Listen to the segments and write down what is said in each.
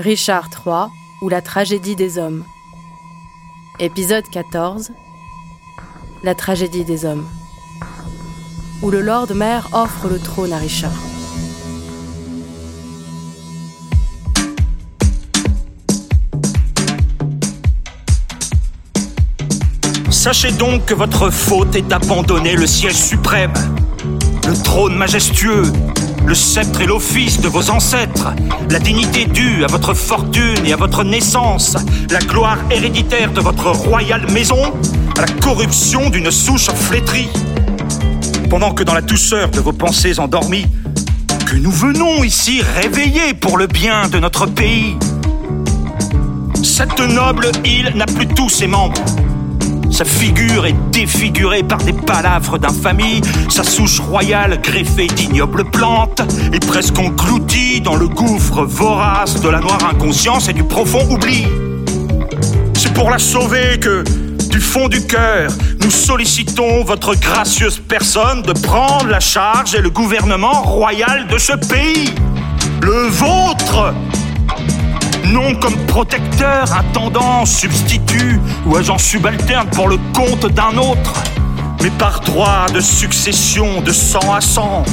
Richard III ou la tragédie des hommes. Épisode 14 La tragédie des hommes. Où le Lord Maire offre le trône à Richard. Sachez donc que votre faute est d'abandonner le siège suprême, le trône majestueux, le sceptre et l'office de vos ancêtres, la dignité due à votre fortune et à votre naissance, la gloire héréditaire de votre royale maison, à la corruption d'une souche flétrie. Pendant que dans la douceur de vos pensées endormies, que nous venons ici réveiller pour le bien de notre pays. Cette noble île n'a plus tous ses membres. Sa figure est défigurée par des palavres d'infamie, sa souche royale greffée d'ignobles plantes est presque engloutie dans le gouffre vorace de la noire inconscience et du profond oubli. C'est pour la sauver que, du fond du cœur, nous sollicitons votre gracieuse personne de prendre la charge et le gouvernement royal de ce pays. Le vôtre non comme protecteur, intendant, substitut ou agent subalterne pour le compte d'un autre, mais par droit de succession de sang à sang,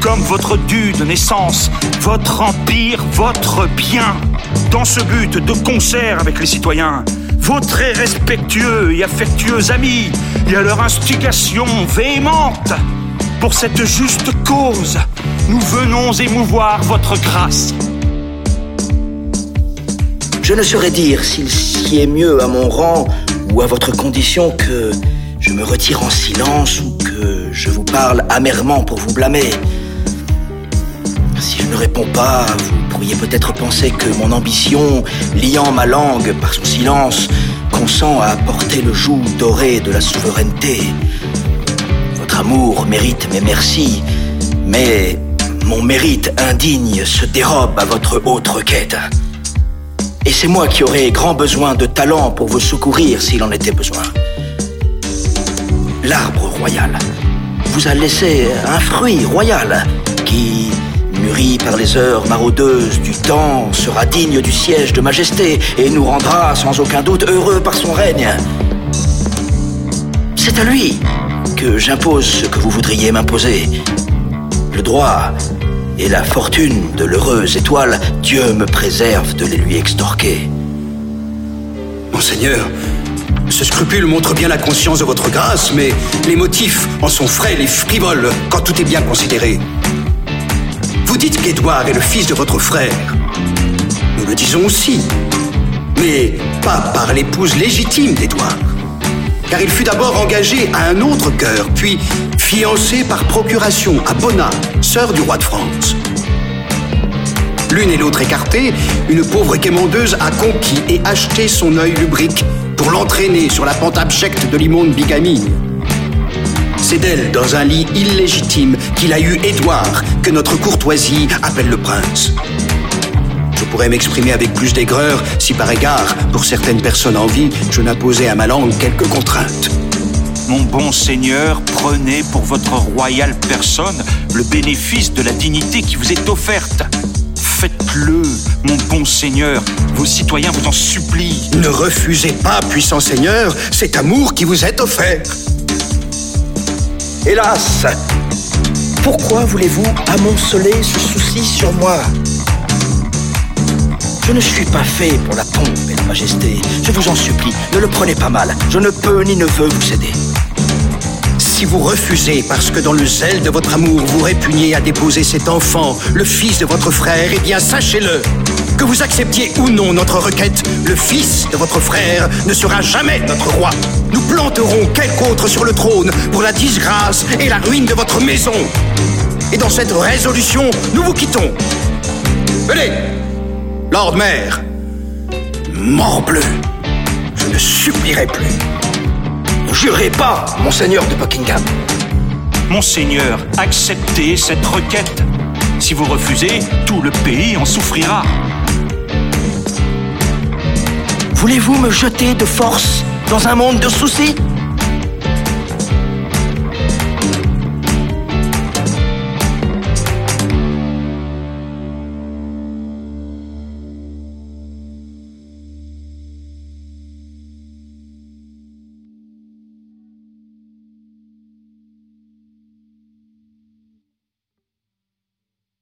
comme votre dû de naissance, votre empire, votre bien, dans ce but de concert avec les citoyens, vos très respectueux et affectueux amis, et à leur instigation véhémente. Pour cette juste cause, nous venons émouvoir votre grâce. Je ne saurais dire s'il sied mieux à mon rang ou à votre condition que je me retire en silence ou que je vous parle amèrement pour vous blâmer. Si je ne réponds pas, vous pourriez peut-être penser que mon ambition, liant ma langue par son silence, consent à porter le joug doré de la souveraineté. Votre amour mérite mes merci, mais mon mérite indigne se dérobe à votre haute requête. C'est moi qui aurais grand besoin de talent pour vous secourir s'il en était besoin. L'arbre royal vous a laissé un fruit royal qui, mûri par les heures maraudeuses du temps, sera digne du siège de majesté et nous rendra sans aucun doute heureux par son règne. C'est à lui que j'impose ce que vous voudriez m'imposer. Le droit et la fortune de l'heureuse étoile, Dieu me préserve de les lui extorquer. Monseigneur, ce scrupule montre bien la conscience de votre grâce, mais les motifs en sont frêles et frivoles quand tout est bien considéré. Vous dites qu'Édouard est le fils de votre frère. Nous le disons aussi, mais pas par l'épouse légitime d'Édouard car il fut d'abord engagé à un autre cœur, puis fiancé par procuration à Bona, sœur du roi de France. L'une et l'autre écartées, une pauvre quémandeuse a conquis et acheté son œil lubrique pour l'entraîner sur la pente abjecte de l'immonde bigamie. C'est d'elle, dans un lit illégitime, qu'il a eu Édouard, que notre courtoisie appelle le prince. Je pourrais m'exprimer avec plus d'aigreur si par égard, pour certaines personnes en vie, je n'imposais à ma langue quelques contraintes. Mon bon Seigneur, prenez pour votre royale personne le bénéfice de la dignité qui vous est offerte. Faites-le, mon bon Seigneur, vos citoyens vous en supplient. Ne refusez pas, puissant Seigneur, cet amour qui vous est offert. Hélas, pourquoi voulez-vous amonceler ce souci sur moi? Je ne suis pas fait pour la pompe et la majesté. Je vous en supplie, ne le prenez pas mal. Je ne peux ni ne veux vous céder. Si vous refusez parce que dans le zèle de votre amour, vous répugnez à déposer cet enfant, le fils de votre frère, eh bien sachez-le. Que vous acceptiez ou non notre requête, le fils de votre frère ne sera jamais notre roi. Nous planterons quelque autre sur le trône pour la disgrâce et la ruine de votre maison. Et dans cette résolution, nous vous quittons. Venez, Lord Maire, morbleu, je ne supplierai plus. Ne jurez pas, monseigneur de Buckingham. Monseigneur, acceptez cette requête. Si vous refusez, tout le pays en souffrira. Voulez-vous me jeter de force dans un monde de soucis?